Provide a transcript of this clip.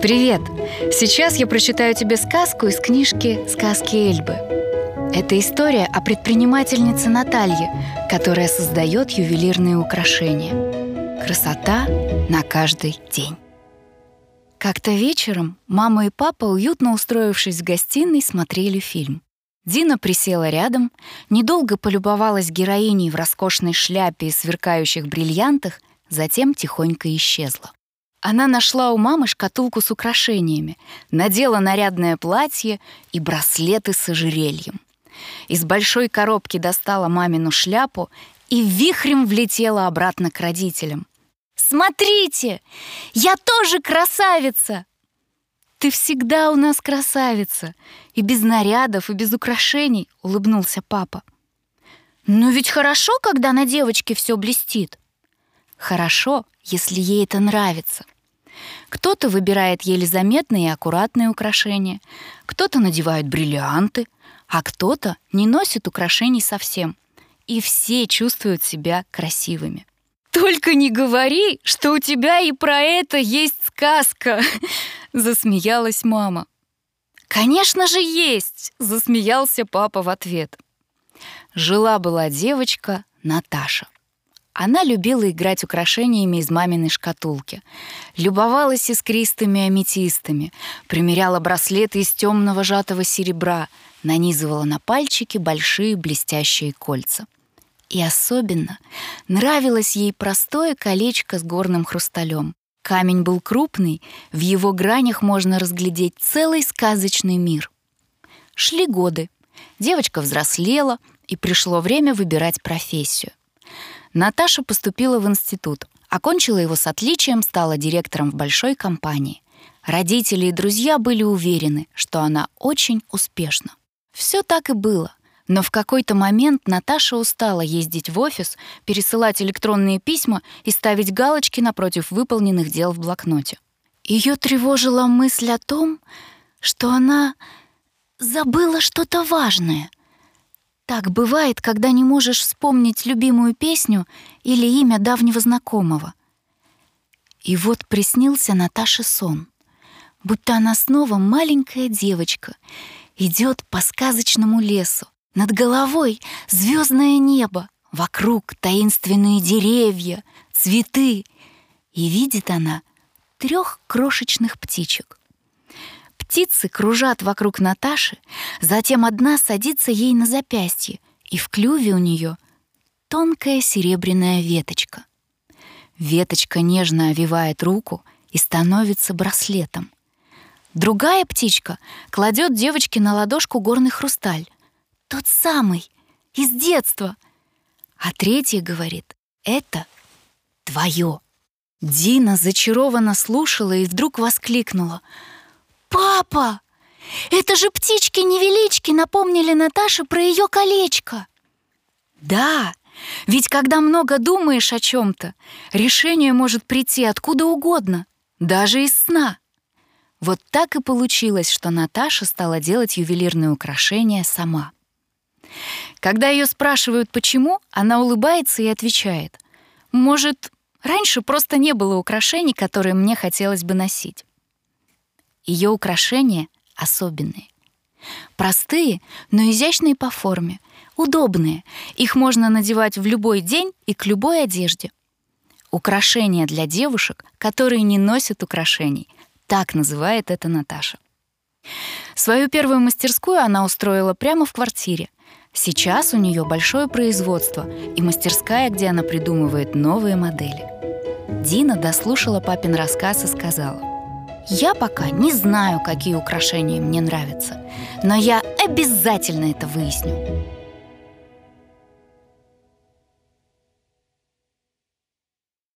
Привет! Сейчас я прочитаю тебе сказку из книжки «Сказки Эльбы». Это история о предпринимательнице Наталье, которая создает ювелирные украшения. Красота на каждый день. Как-то вечером мама и папа, уютно устроившись в гостиной, смотрели фильм. Дина присела рядом, недолго полюбовалась героиней в роскошной шляпе и сверкающих бриллиантах, затем тихонько исчезла. Она нашла у мамы шкатулку с украшениями, надела нарядное платье и браслеты с ожерельем. Из большой коробки достала мамину шляпу и вихрем влетела обратно к родителям. «Смотрите! Я тоже красавица!» «Ты всегда у нас красавица! И без нарядов, и без украшений!» — улыбнулся папа. «Но ведь хорошо, когда на девочке все блестит!» «Хорошо, если ей это нравится!» Кто-то выбирает еле заметные и аккуратные украшения, кто-то надевает бриллианты, а кто-то не носит украшений совсем. И все чувствуют себя красивыми. «Только не говори, что у тебя и про это есть сказка!» — засмеялась мама. «Конечно же есть!» — засмеялся папа в ответ. Жила-была девочка Наташа. Она любила играть украшениями из маминой шкатулки. Любовалась искристыми аметистами, примеряла браслеты из темного жатого серебра, нанизывала на пальчики большие блестящие кольца — и особенно нравилось ей простое колечко с горным хрусталем. Камень был крупный, в его гранях можно разглядеть целый сказочный мир. Шли годы. Девочка взрослела, и пришло время выбирать профессию. Наташа поступила в институт, окончила его с отличием, стала директором в большой компании. Родители и друзья были уверены, что она очень успешна. Все так и было. Но в какой-то момент Наташа устала ездить в офис, пересылать электронные письма и ставить галочки напротив выполненных дел в блокноте. Ее тревожила мысль о том, что она забыла что-то важное. Так бывает, когда не можешь вспомнить любимую песню или имя давнего знакомого. И вот приснился Наташе сон, будто она снова маленькая девочка, идет по сказочному лесу, над головой звездное небо, вокруг таинственные деревья, цветы. И видит она трех крошечных птичек. Птицы кружат вокруг Наташи, затем одна садится ей на запястье, и в клюве у нее тонкая серебряная веточка. Веточка нежно овивает руку и становится браслетом. Другая птичка кладет девочке на ладошку горный хрусталь, тот самый, из детства. А третья говорит, это твое. Дина зачарованно слушала и вдруг воскликнула. «Папа! Это же птички-невелички напомнили Наташе про ее колечко!» «Да, ведь когда много думаешь о чем-то, решение может прийти откуда угодно, даже из сна». Вот так и получилось, что Наташа стала делать ювелирные украшения сама. Когда ее спрашивают, почему, она улыбается и отвечает. «Может, раньше просто не было украшений, которые мне хотелось бы носить». Ее украшения особенные. Простые, но изящные по форме, удобные. Их можно надевать в любой день и к любой одежде. Украшения для девушек, которые не носят украшений. Так называет это Наташа. Свою первую мастерскую она устроила прямо в квартире. Сейчас у нее большое производство и мастерская, где она придумывает новые модели. Дина дослушала папин рассказ и сказала, «Я пока не знаю, какие украшения мне нравятся, но я обязательно это выясню».